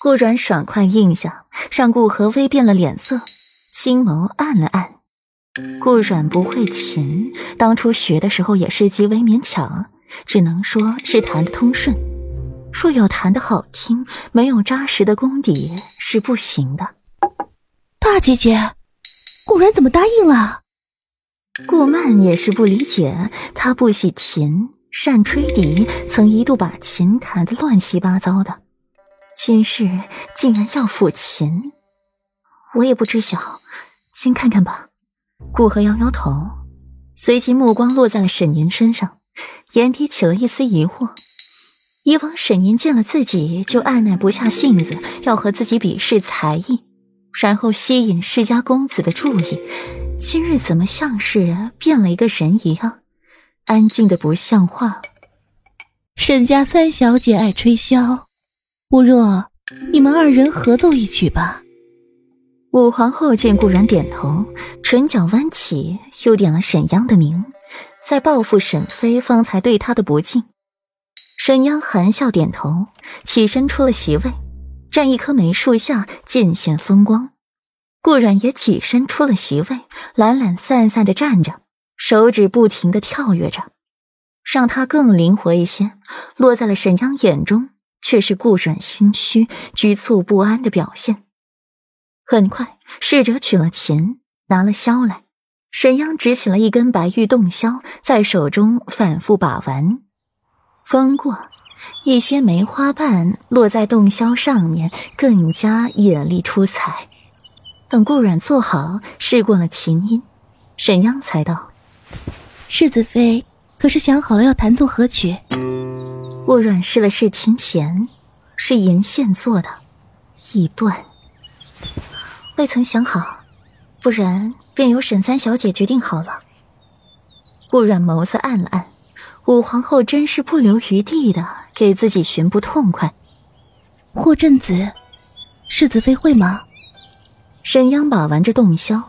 顾阮爽快应下，让顾和微变了脸色，青眸暗了暗。顾阮不会琴，当初学的时候也是极为勉强，只能说是弹得通顺。若要弹得好听，没有扎实的功底是不行的。大姐姐，顾然怎么答应了？顾曼也是不理解，她不喜琴，善吹笛，曾一度把琴弹得乱七八糟的。今日竟然要抚琴，我也不知晓，先看看吧。顾河摇摇头，随即目光落在了沈宁身上，眼底起了一丝疑惑。以往沈宁见了自己就按耐不下性子，要和自己比试才艺，然后吸引世家公子的注意。今日怎么像是变了一个人一样，安静的不像话？沈家三小姐爱吹箫，不若你们二人合奏一曲吧。武皇后见顾然点头，唇角弯起，又点了沈央的名，在报复沈妃方才对她的不敬。沈央含笑点头，起身出了席位，站一棵梅树下，尽显风光。顾然也起身出了席位，懒懒散散的站着，手指不停的跳跃着，让他更灵活一些。落在了沈央眼中，却是顾然心虚、局促不安的表现。很快，侍者取了琴，拿了箫来。沈央执起了一根白玉洞箫，在手中反复把玩。风过，一些梅花瓣落在洞箫上面，更加眼丽出彩。等顾阮坐好，试过了琴音，沈央才道：“世子妃可是想好了要弹奏何曲？”顾阮试了试琴弦，是银线做的，易断。未曾想好，不然便由沈三小姐决定好了。顾阮眸子暗了暗，武皇后真是不留余地的给自己寻不痛快。霍震子，世子妃会吗？沈央把玩着洞箫，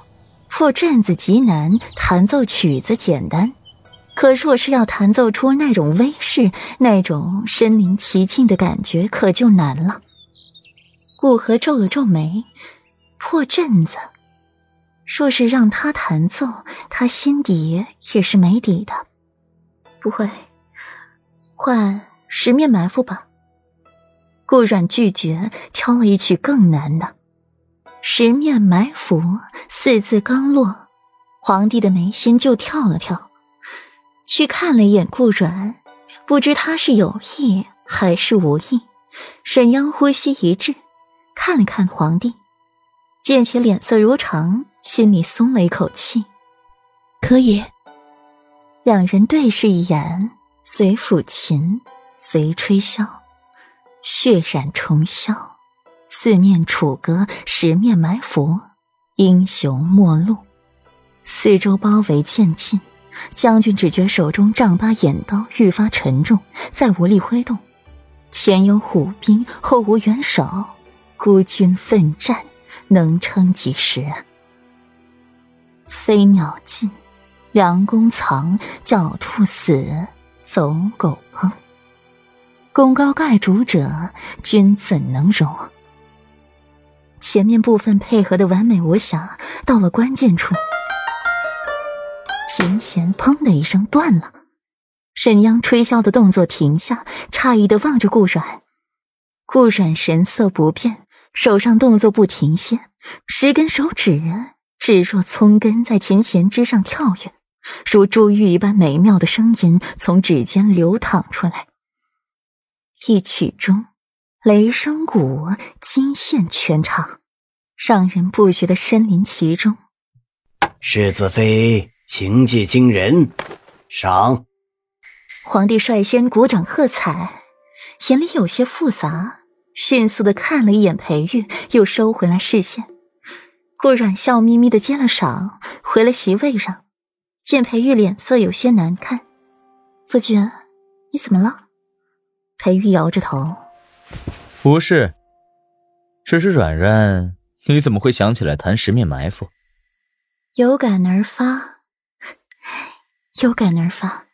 破阵子极难，弹奏曲子简单，可若是要弹奏出那种威势、那种身临其境的感觉，可就难了。顾河皱了皱眉。破阵子，若是让他弹奏，他心底也是没底的。不会，换十面埋伏吧。顾阮拒绝，挑了一曲更难的。十面埋伏四字刚落，皇帝的眉心就跳了跳，去看了一眼顾阮，不知他是有意还是无意。沈央呼吸一滞，看了看皇帝。见其脸色如常，心里松了一口气。可以，两人对视一眼，随抚琴，随吹箫，血染重霄，四面楚歌，十面埋伏，英雄末路。四周包围渐近，将军只觉手中丈八眼刀愈发沉重，再无力挥动。前有虎兵，后无援手，孤军奋战。能撑几时？飞鸟尽，良弓藏；狡兔死，走狗烹。功高盖主者，君怎能容？前面部分配合的完美无瑕，到了关键处，琴弦砰的一声断了。沈央吹箫的动作停下，诧异的望着顾阮。顾阮神色不变。手上动作不停歇，十根手指指若葱根，在琴弦之上跳跃，如珠玉一般美妙的声音从指尖流淌出来。一曲中，雷声鼓，惊现全场，让人不觉得身临其中。世子妃情迹惊人，赏。皇帝率先鼓掌喝彩，眼里有些复杂。迅速的看了一眼裴玉，又收回来视线。顾阮笑眯眯的接了赏，回了席位上。见裴玉脸色有些难看，夫君，你怎么了？裴玉摇着头，不是，只是软软，你怎么会想起来谈十面埋伏？有感而发，有感而发。